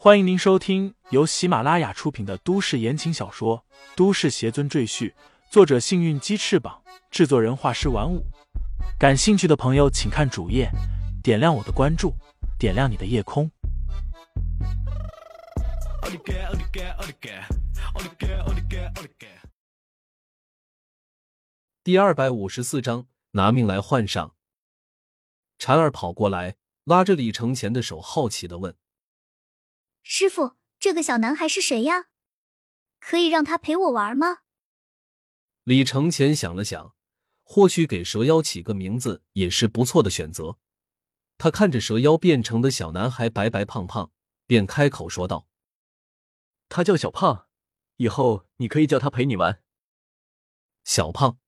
欢迎您收听由喜马拉雅出品的都市言情小说《都市邪尊赘婿》，作者：幸运鸡翅膀，制作人：画师玩五。感兴趣的朋友，请看主页，点亮我的关注，点亮你的夜空。第二百五十四章，拿命来换上。婵儿跑过来，拉着李承前的手，好奇的问。师傅，这个小男孩是谁呀？可以让他陪我玩吗？李承前想了想，或许给蛇妖起个名字也是不错的选择。他看着蛇妖变成的小男孩白白胖胖，便开口说道：“他叫小胖，以后你可以叫他陪你玩。”小胖，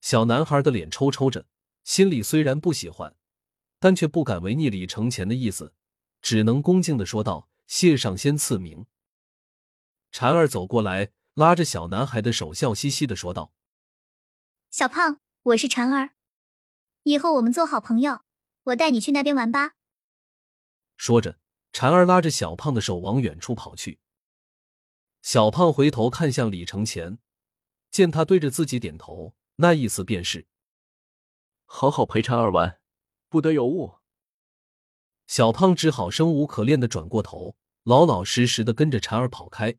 小男孩的脸抽抽着，心里虽然不喜欢，但却不敢违逆李承前的意思，只能恭敬的说道。谢上仙赐名。婵儿走过来，拉着小男孩的手，笑嘻嘻的说道：“小胖，我是婵儿，以后我们做好朋友，我带你去那边玩吧。”说着，婵儿拉着小胖的手往远处跑去。小胖回头看向李承前，见他对着自己点头，那意思便是：“好好陪婵儿玩，不得有误。”小胖只好生无可恋的转过头，老老实实的跟着婵儿跑开。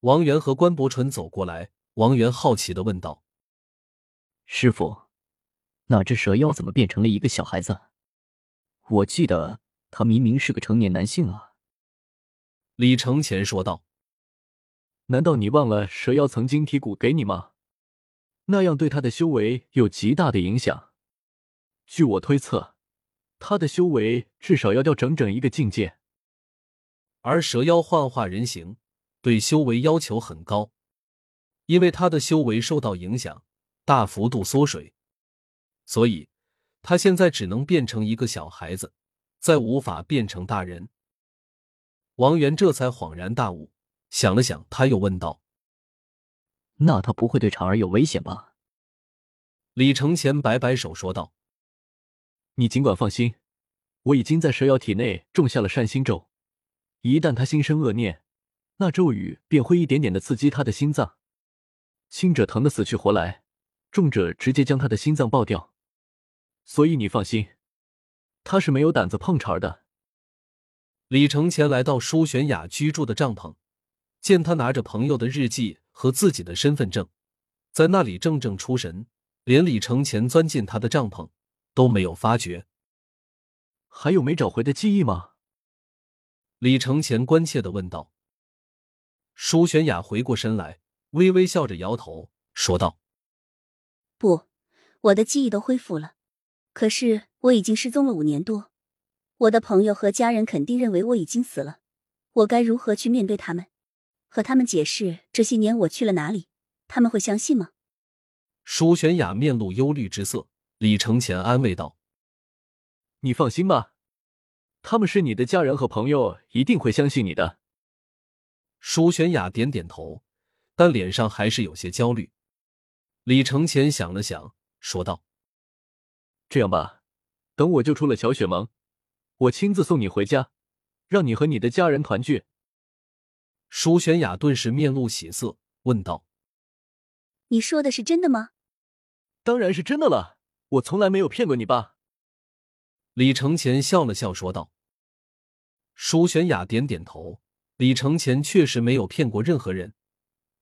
王源和关伯纯走过来，王源好奇的问道：“师傅，那只蛇妖怎么变成了一个小孩子？我记得他明明是个成年男性啊。”李承前说道：“难道你忘了蛇妖曾经剔骨给你吗？那样对他的修为有极大的影响。据我推测。”他的修为至少要掉整整一个境界，而蛇妖幻化人形，对修为要求很高，因为他的修为受到影响，大幅度缩水，所以他现在只能变成一个小孩子，再无法变成大人。王源这才恍然大悟，想了想，他又问道：“那他不会对长儿有危险吧？”李承前摆摆手说道。你尽管放心，我已经在蛇妖体内种下了善心咒，一旦他心生恶念，那咒语便会一点点的刺激他的心脏，轻者疼得死去活来，重者直接将他的心脏爆掉。所以你放心，他是没有胆子碰茬的。李承前来到舒玄雅居住的帐篷，见他拿着朋友的日记和自己的身份证，在那里怔怔出神，连李承前钻进他的帐篷。都没有发觉，还有没找回的记忆吗？李承前关切的问道。舒玄雅回过身来，微微笑着摇头，说道：“不，我的记忆都恢复了。可是我已经失踪了五年多，我的朋友和家人肯定认为我已经死了。我该如何去面对他们，和他们解释这些年我去了哪里？他们会相信吗？”舒玄雅面露忧虑之色。李承前安慰道：“你放心吧，他们是你的家人和朋友，一定会相信你的。”舒玄雅点点头，但脸上还是有些焦虑。李承前想了想，说道：“这样吧，等我救出了乔雪萌，我亲自送你回家，让你和你的家人团聚。”舒玄雅顿时面露喜色，问道：“你说的是真的吗？”“当然是真的了。”我从来没有骗过你吧？李承前笑了笑说道。舒玄雅点点头。李承前确实没有骗过任何人。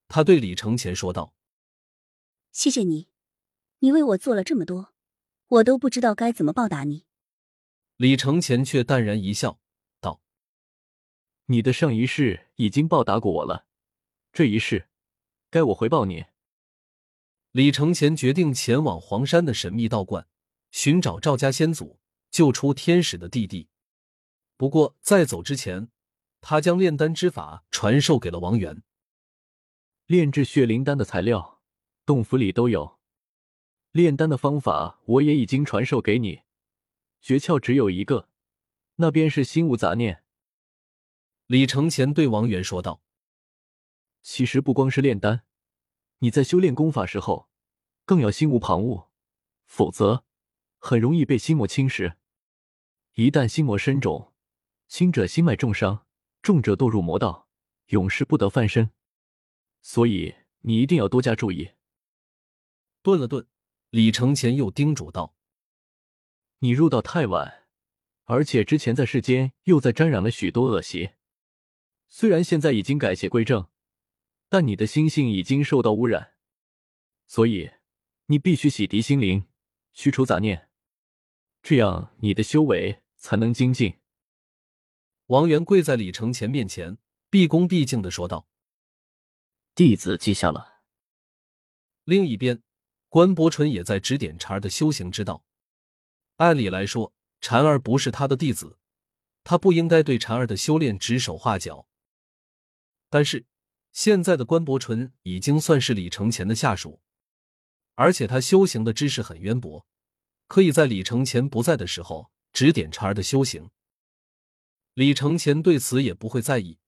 他对李承前说道：“谢谢你，你为我做了这么多，我都不知道该怎么报答你。”李承前却淡然一笑，道：“你的上一世已经报答过我了，这一世该我回报你。”李承前决定前往黄山的神秘道观，寻找赵家先祖，救出天使的弟弟。不过在走之前，他将炼丹之法传授给了王源。炼制血灵丹的材料，洞府里都有。炼丹的方法我也已经传授给你，诀窍只有一个，那便是心无杂念。李承前对王源说道：“其实不光是炼丹。”你在修炼功法时候，更要心无旁骛，否则很容易被心魔侵蚀。一旦心魔深种，轻者心脉重伤，重者堕入魔道，永世不得翻身。所以你一定要多加注意。顿了顿，李承前又叮嘱道：“你入道太晚，而且之前在世间又在沾染了许多恶习。虽然现在已经改邪归正，但你的心性已经受到污染，所以你必须洗涤心灵，驱除杂念，这样你的修为才能精进。”王元跪在李承前面前，毕恭毕敬的说道：“弟子记下了。”另一边。关伯淳也在指点禅儿的修行之道。按理来说，禅儿不是他的弟子，他不应该对禅儿的修炼指手画脚。但是，现在的关伯淳已经算是李承前的下属，而且他修行的知识很渊博，可以在李承前不在的时候指点婵儿的修行。李承前对此也不会在意，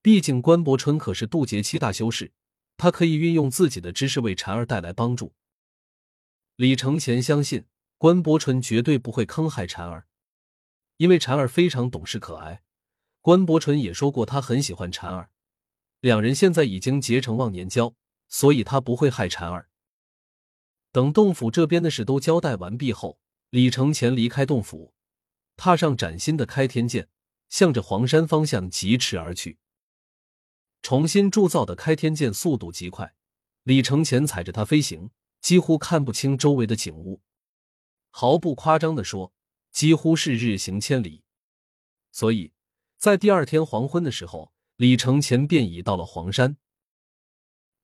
毕竟关伯淳可是渡劫期大修士，他可以运用自己的知识为禅儿带来帮助。李承前相信关伯淳绝对不会坑害禅儿，因为禅儿非常懂事可爱。关伯淳也说过他很喜欢禅儿，两人现在已经结成忘年交，所以他不会害禅儿。等洞府这边的事都交代完毕后，李承前离开洞府，踏上崭新的开天剑，向着黄山方向疾驰而去。重新铸造的开天剑速度极快，李承前踩着它飞行。几乎看不清周围的景物，毫不夸张的说，几乎是日行千里。所以，在第二天黄昏的时候，李承前便已到了黄山，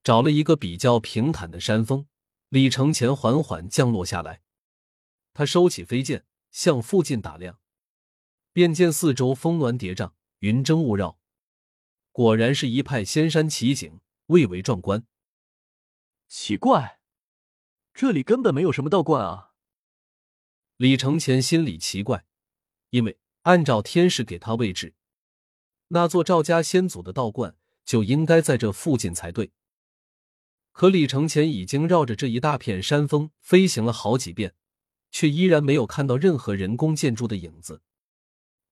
找了一个比较平坦的山峰，李承前缓缓降落下来。他收起飞剑，向附近打量，便见四周峰峦叠嶂，云蒸雾绕，果然是一派仙山奇景，蔚为壮观。奇怪。这里根本没有什么道观啊！李承前心里奇怪，因为按照天使给他位置，那座赵家先祖的道观就应该在这附近才对。可李承前已经绕着这一大片山峰飞行了好几遍，却依然没有看到任何人工建筑的影子。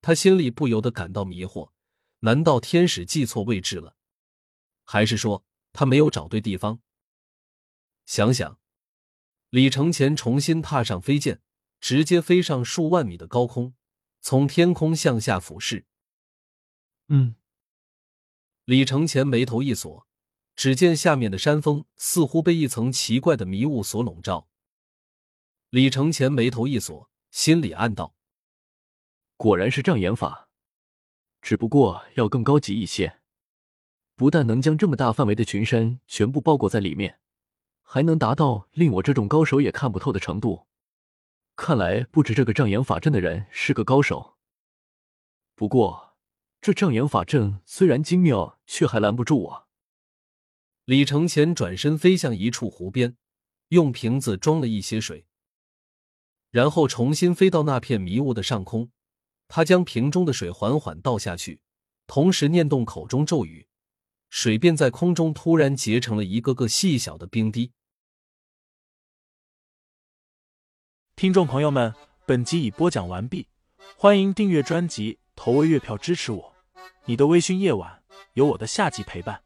他心里不由得感到迷惑：难道天使记错位置了，还是说他没有找对地方？想想。李承前重新踏上飞剑，直接飞上数万米的高空，从天空向下俯视。嗯，李承前眉头一锁，只见下面的山峰似乎被一层奇怪的迷雾所笼罩。李承前眉头一锁，心里暗道：“果然是障眼法，只不过要更高级一些，不但能将这么大范围的群山全部包裹在里面。”还能达到令我这种高手也看不透的程度，看来布置这个障眼法阵的人是个高手。不过，这障眼法阵虽然精妙，却还拦不住我。李承前转身飞向一处湖边，用瓶子装了一些水，然后重新飞到那片迷雾的上空。他将瓶中的水缓缓倒下去，同时念动口中咒语，水便在空中突然结成了一个个细小的冰滴。听众朋友们，本集已播讲完毕，欢迎订阅专辑，投喂月票支持我。你的微醺夜晚，有我的下集陪伴。